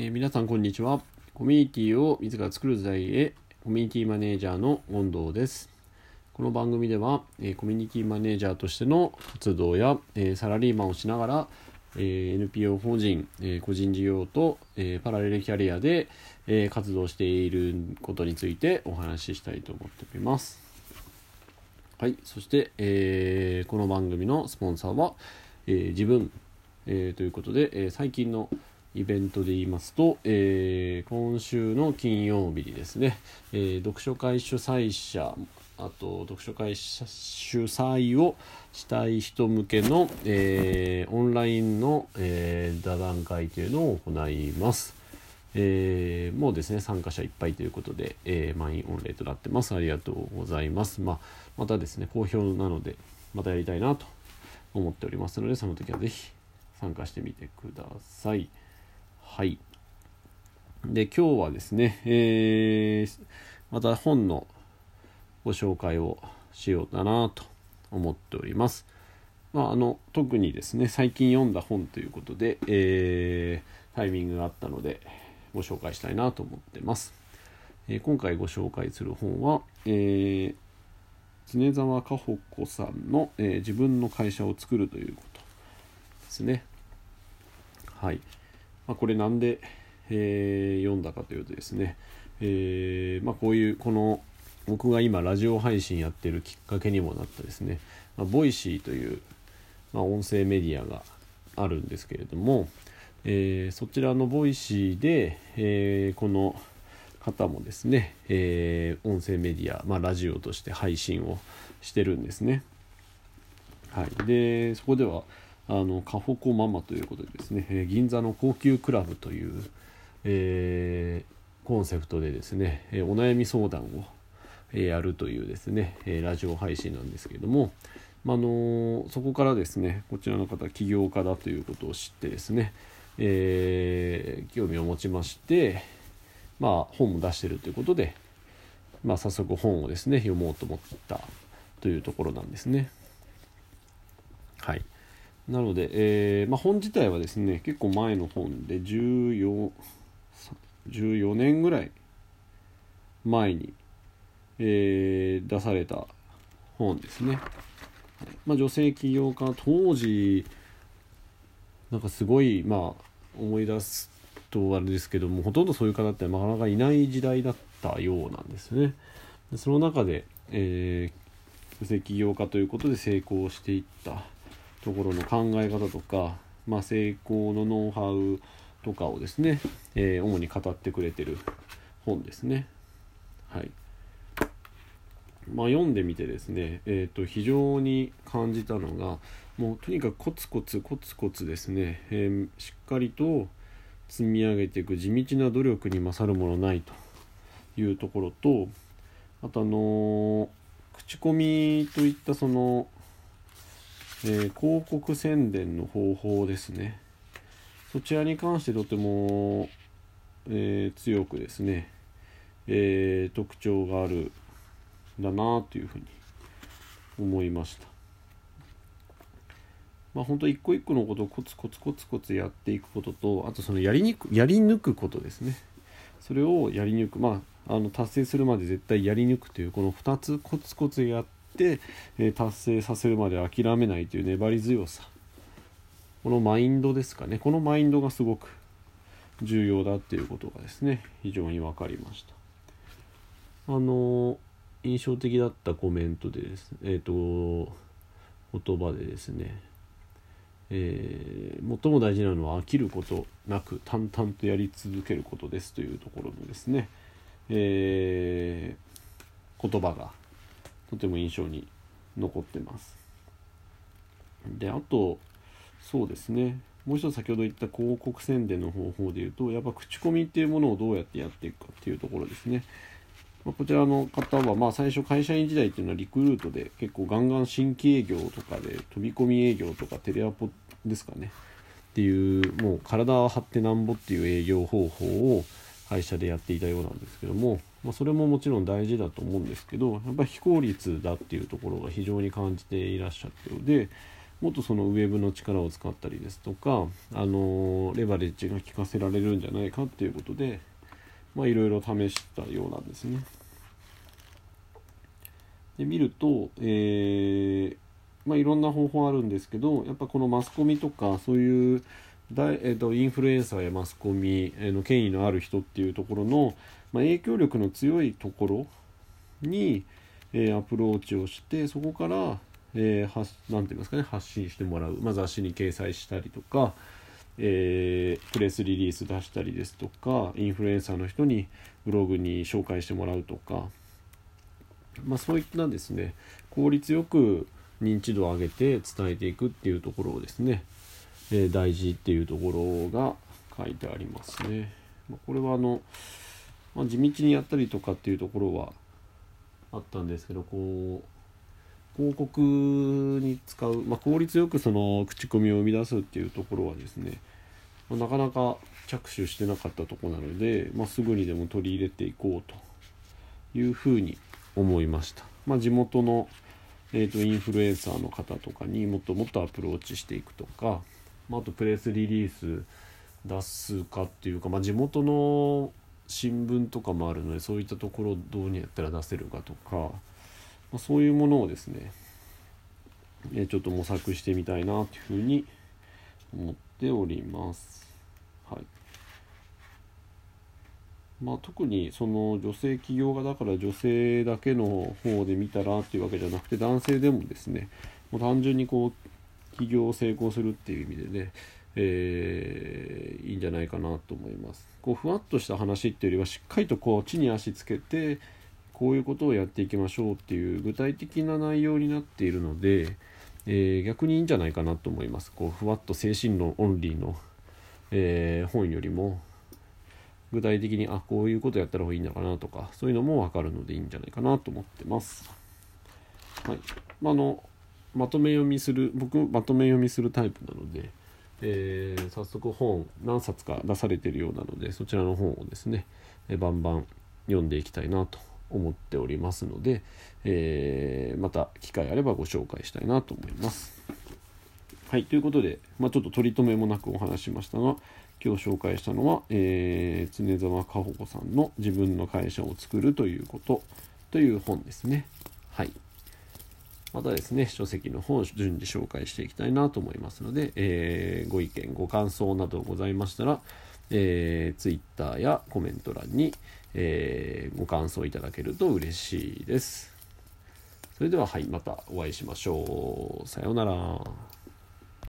えー、皆さんこんにちは。コミュニティを自ら作る時代へコミュニティマネージャーの権藤です。この番組では、えー、コミュニティマネージャーとしての活動や、えー、サラリーマンをしながら、えー、NPO 法人、え個人事業と、えパラレルキャリアで、え活動していることについてお話ししたいと思っております。はい。そして、えこの番組のスポンサーは、え自分、えということで、え最近のイベントで言いますと、えー、今週の金曜日にですね、えー、読書会主催者あと読書会主催をしたい人向けの、えー、オンラインの、えー、座談会というのを行います。えー、もうですね参加者いっぱいということで、えー、満員御礼となってますありがとうございます、まあ、またですね好評なのでまたやりたいなと思っておりますのでその時は是非参加してみてください。はい。で、今日はですね、えー、また本のご紹介をしようかなと思っております。まあ、あの特にですね最近読んだ本ということで、えー、タイミングがあったのでご紹介したいなと思ってます。えー、今回ご紹介する本は、えー、経沢香保子さんの、え、自分の会社を作るということですね。はい。まあ、これなんで、えー、読んだかというとですね、えー、まあ、こういうこの僕が今ラジオ配信やってるきっかけにもなったですね、まあ、 Voicy という、まあ、音声メディアがあるんですけれども、えー、そちらの Voicy で、えこの方もですね、え音声メディア、まあ、ラジオとして配信をしてるんですね。はい、でそこではあのカホコママということでですね、え銀座の高級クラブという、えー、コンセプトでですね、えお悩み相談を、えやるというですね、えラジオ配信なんですけれども、まあのそこからですねこちらの方起業家だということを知ってですね、えー、興味を持ちまして、まあ、本も出してるということで、まあ、早速本をですね読もうと思ったというところなんですね。はいなので、えーまあ、本自体はですね結構前の本で 14, 14年ぐらい前に、えー、出された本ですね。まあ、女性起業家当時なんかすごいまあ思い出すとあれですけどもほとんどそういう方ってなかなかいない時代だったようなんですね。その中で、えー、女性起業家ということで成功していったところの考え方とか、まあ、成功のノウハウとかをですね、えー、主に語ってくれてる本ですね。はい。まあ、読んでみてですね、えー、と非常に感じたのがもうとにかくコツコツコツコツですね、えー、しっかりと積み上げていく地道な努力に勝るものないというところとあとあのー、口コミといったそのえ、広告宣伝の方法ですね。そちらに関してとても、えー、強くですね、えー、特徴があるんだなというふうに思いました。まあ本当一個一個のことをコツコツコツコツやっていくこととあとそのやりにくやり抜くことですね。それをやり抜く。まああの達成するまで絶対やり抜くというこの2つコツコツやって、え達成させるまで諦めないという粘り強さ。このマインドですかね。このマインドがすごく重要だっていうことがですね非常に分かりました。あの印象的だったコメントでですねえっ、ー、と言葉でですねえー、最も大事なのは飽きることなく淡々とやり続けることですというところのですね、えー、言葉がとても印象に残ってます。であとそうですねもう一つ先ほど言った広告宣伝の方法でいうとやっぱ口コミっていうものをどうやってやっていくかっていうところですね。ま、こちらの方はまあ最初会社員時代っていうのはリクルートで結構ガンガン新規営業とかで飛び込み営業とかテレアポですかねっていうもう体を張ってなんぼっていう営業方法を会社でやっていたようなんですけどもまあ、それももちろん大事だと思うんですけどやっぱり非効率だっていうところが非常に感じていらっしゃったようで、もっとそのウェブの力を使ったりですとか、あのレバレッジが効かせられるんじゃないかっていうことでいろいろ試したようなんですね。で見ると、えーまあ、いろんな方法あるんですけどやっぱこのマスコミとかそういうだえーと、インフルエンサーやマスコミ、え、の権威のある人っていうところの、まあ、影響力の強いところに、えー、アプローチをしてそこから、えー、はなんて言いますかね発信してもらう、まあ、雑誌に掲載したりとか、えー、プレスリリース出したりですとかインフルエンサーの人にブログに紹介してもらうとか、まあ、そういったですね効率よく認知度を上げて伝えていくっていうところをですねえ大事っていうところが書いてありますね。まこれはあの、まあ、地道にやったりとかっていうところはあったんですけどこう広告に使う、まあ、効率よくその口コミを生み出すっていうところはですね、まあ、なかなか着手してなかったとこなので、ま、すぐにでも取り入れていこうというふうに思いました。まあ、地元のえーとインフルエンサーの方とかにもっともっとアプローチしていくとか、まあ、とプレスリリース出すかっていうか、まあ、地元の新聞とかもあるのでそういったところどうにやったら出せるかとか、まあ、そういうものをですね、えちょっと模索してみたいなというふうに思っております。はいまあ、特にその女性起業家だから女性だけの方で見たらっていうわけじゃなくて男性でもですねもう単純にこう起業を成功するっていう意味でね、えー、いいんじゃないかなと思います。こうふわっとした話っていうよりはしっかりとこう地に足つけてこういうことをやっていきましょうっていう具体的な内容になっているので、えー、逆にいいんじゃないかなと思います。こうふわっと精神論オンリーの、えー、本よりも具体的にあこういうことやったらいいのかなとかそういうのも分かるのでいいんじゃないかなと思ってます。はい、まあのまとめ読みする僕まとめ読みするタイプなので、えー、早速本何冊か出されてるようなのでそちらの本をですね、えー、バンバン読んでいきたいなと思っておりますので、えー、また機会あればご紹介したいなと思います。はいということで、まあ、ちょっと取り留めもなくお話しましたが今日紹介したのは、えー、常沢かほ子さんの「自分の会社を作るということ」という本ですね。はいまたですね、書籍の方を順次紹介していきたいなと思いますので、えー、ご意見、ご感想などございましたら、えー、Twitter やコメント欄に、えー、ご感想いただけると嬉しいです。それでは、はい、またお会いしましょう。さようなら。